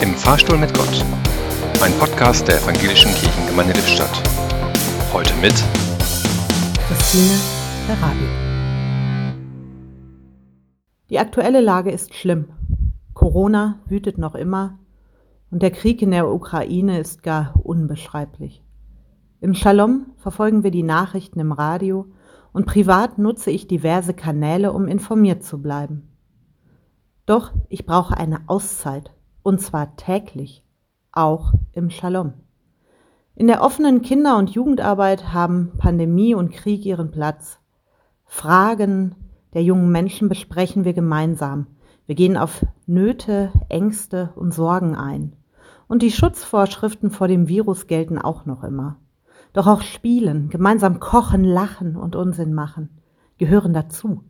Im Fahrstuhl mit Gott. Ein Podcast der Evangelischen Kirchengemeinde Lippstadt. Heute mit Christine Berabi. Die aktuelle Lage ist schlimm. Corona wütet noch immer und der Krieg in der Ukraine ist gar unbeschreiblich. Im Shalom verfolgen wir die Nachrichten im Radio und privat nutze ich diverse Kanäle, um informiert zu bleiben. Doch ich brauche eine Auszeit, und zwar täglich, auch im Shalom. In der offenen Kinder- und Jugendarbeit haben Pandemie und Krieg ihren Platz. Fragen der jungen Menschen besprechen wir gemeinsam. Wir gehen auf Nöte, Ängste und Sorgen ein. Und die Schutzvorschriften vor dem Virus gelten auch noch immer. Doch auch Spielen, gemeinsam kochen, lachen und Unsinn machen gehören dazu.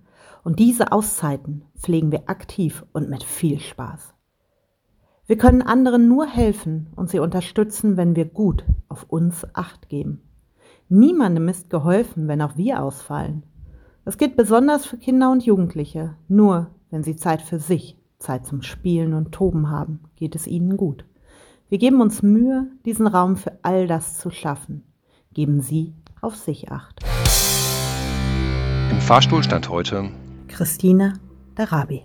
Und diese Auszeiten pflegen wir aktiv und mit viel Spaß. Wir können anderen nur helfen und sie unterstützen, wenn wir gut auf uns acht geben. Niemandem ist geholfen, wenn auch wir ausfallen. Das gilt besonders für Kinder und Jugendliche. Nur wenn sie Zeit für sich, Zeit zum Spielen und Toben haben, geht es ihnen gut. Wir geben uns Mühe, diesen Raum für all das zu schaffen. Geben Sie auf sich acht. Im Fahrstuhl stand heute Christine Darabi.